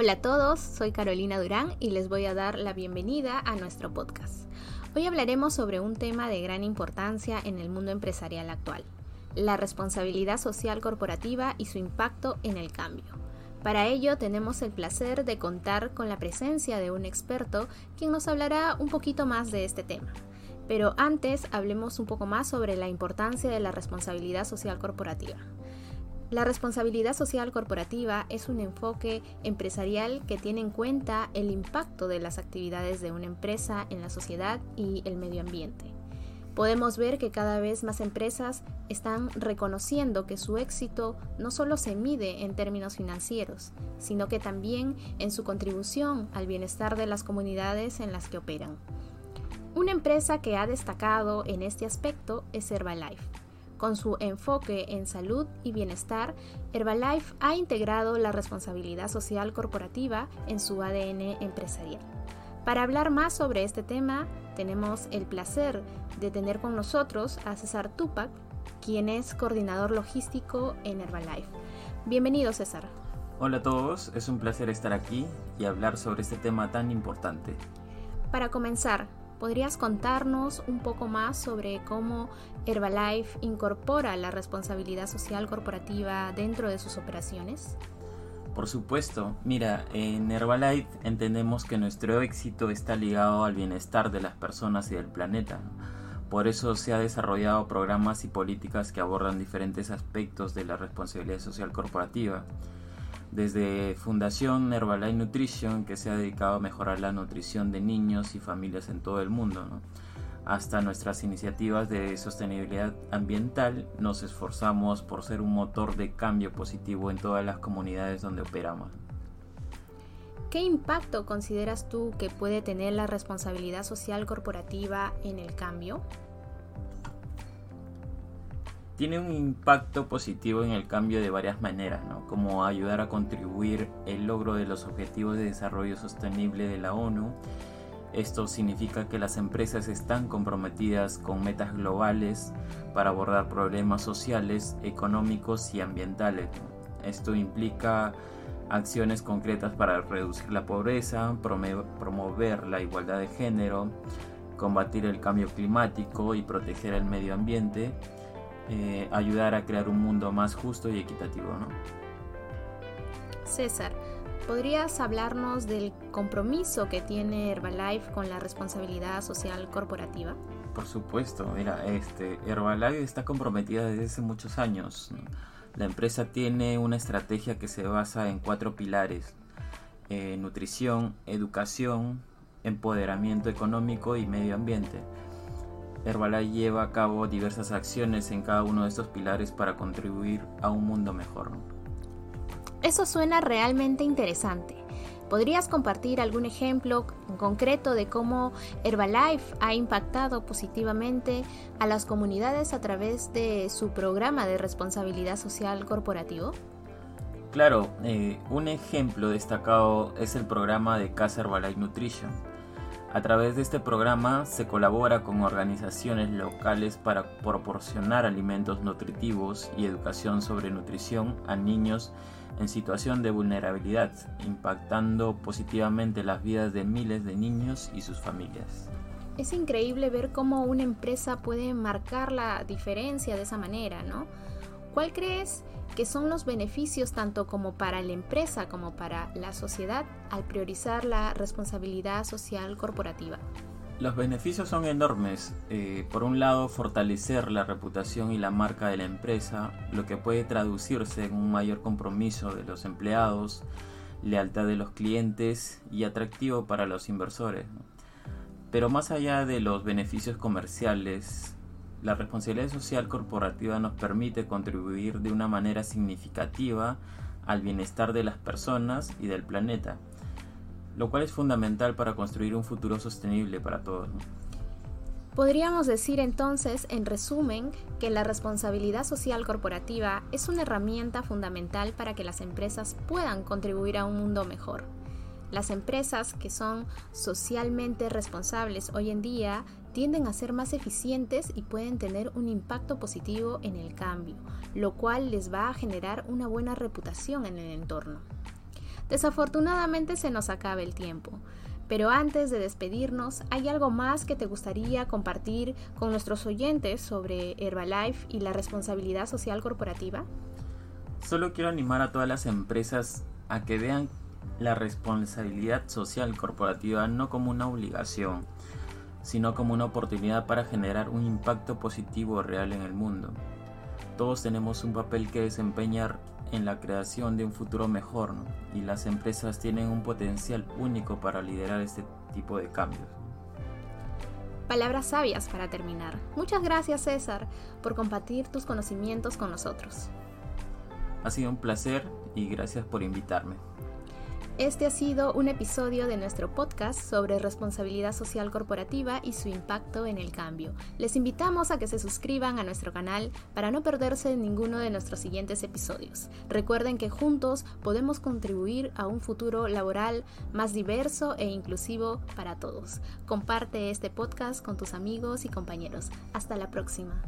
Hola a todos, soy Carolina Durán y les voy a dar la bienvenida a nuestro podcast. Hoy hablaremos sobre un tema de gran importancia en el mundo empresarial actual, la responsabilidad social corporativa y su impacto en el cambio. Para ello tenemos el placer de contar con la presencia de un experto quien nos hablará un poquito más de este tema. Pero antes hablemos un poco más sobre la importancia de la responsabilidad social corporativa. La responsabilidad social corporativa es un enfoque empresarial que tiene en cuenta el impacto de las actividades de una empresa en la sociedad y el medio ambiente. Podemos ver que cada vez más empresas están reconociendo que su éxito no solo se mide en términos financieros, sino que también en su contribución al bienestar de las comunidades en las que operan. Una empresa que ha destacado en este aspecto es Herbalife con su enfoque en salud y bienestar, Herbalife ha integrado la responsabilidad social corporativa en su ADN empresarial. Para hablar más sobre este tema, tenemos el placer de tener con nosotros a César Tupac, quien es coordinador logístico en Herbalife. Bienvenido, César. Hola a todos, es un placer estar aquí y hablar sobre este tema tan importante. Para comenzar, ¿Podrías contarnos un poco más sobre cómo Herbalife incorpora la responsabilidad social corporativa dentro de sus operaciones? Por supuesto, mira, en Herbalife entendemos que nuestro éxito está ligado al bienestar de las personas y del planeta. Por eso se ha desarrollado programas y políticas que abordan diferentes aspectos de la responsabilidad social corporativa desde Fundación Herbalife Nutrition, que se ha dedicado a mejorar la nutrición de niños y familias en todo el mundo, hasta nuestras iniciativas de sostenibilidad ambiental, nos esforzamos por ser un motor de cambio positivo en todas las comunidades donde operamos. ¿Qué impacto consideras tú que puede tener la responsabilidad social corporativa en el cambio? Tiene un impacto positivo en el cambio de varias maneras, como ayudar a contribuir el logro de los objetivos de desarrollo sostenible de la ONU. Esto significa que las empresas están comprometidas con metas globales para abordar problemas sociales, económicos y ambientales. Esto implica acciones concretas para reducir la pobreza, promover la igualdad de género, combatir el cambio climático y proteger el medio ambiente eh, ayudar a crear un mundo más justo y equitativo. ¿no? César, ¿podrías hablarnos del compromiso que tiene Herbalife con la responsabilidad social corporativa? Por supuesto, mira, este, Herbalife está comprometida desde hace muchos años. La empresa tiene una estrategia que se basa en cuatro pilares. Eh, nutrición, educación, empoderamiento económico y medio ambiente. Herbalife lleva a cabo diversas acciones en cada uno de estos pilares para contribuir a un mundo mejor. Eso suena realmente interesante. ¿Podrías compartir algún ejemplo en concreto de cómo Herbalife ha impactado positivamente a las comunidades a través de su programa de responsabilidad social corporativo? Claro, eh, un ejemplo destacado es el programa de Casa Herbalife Nutrition a través de este programa se colabora con organizaciones locales para proporcionar alimentos nutritivos y educación sobre nutrición a niños en situación de vulnerabilidad, impactando positivamente las vidas de miles de niños y sus familias. Es increíble ver cómo una empresa puede marcar la diferencia de esa manera, ¿no? ¿Cuál crees que son los beneficios tanto como para la empresa como para la sociedad al priorizar la responsabilidad social corporativa? Los beneficios son enormes. Eh, por un lado, fortalecer la reputación y la marca de la empresa, lo que puede traducirse en un mayor compromiso de los empleados, lealtad de los clientes y atractivo para los inversores. Pero más allá de los beneficios comerciales, la responsabilidad social corporativa nos permite contribuir de una manera significativa al bienestar de las personas y del planeta, lo cual es fundamental para construir un futuro sostenible para todos. Podríamos decir entonces, en resumen, que la responsabilidad social corporativa es una herramienta fundamental para que las empresas puedan contribuir a un mundo mejor. Las empresas que son socialmente responsables hoy en día tienden a ser más eficientes y pueden tener un impacto positivo en el cambio, lo cual les va a generar una buena reputación en el entorno. Desafortunadamente se nos acaba el tiempo. Pero antes de despedirnos, ¿hay algo más que te gustaría compartir con nuestros oyentes sobre Herbalife y la responsabilidad social corporativa? Solo quiero animar a todas las empresas a que vean la responsabilidad social corporativa no como una obligación, sino como una oportunidad para generar un impacto positivo real en el mundo. Todos tenemos un papel que desempeñar en la creación de un futuro mejor y las empresas tienen un potencial único para liderar este tipo de cambios. Palabras sabias para terminar. Muchas gracias César por compartir tus conocimientos con nosotros. Ha sido un placer y gracias por invitarme. Este ha sido un episodio de nuestro podcast sobre responsabilidad social corporativa y su impacto en el cambio. Les invitamos a que se suscriban a nuestro canal para no perderse ninguno de nuestros siguientes episodios. Recuerden que juntos podemos contribuir a un futuro laboral más diverso e inclusivo para todos. Comparte este podcast con tus amigos y compañeros. Hasta la próxima.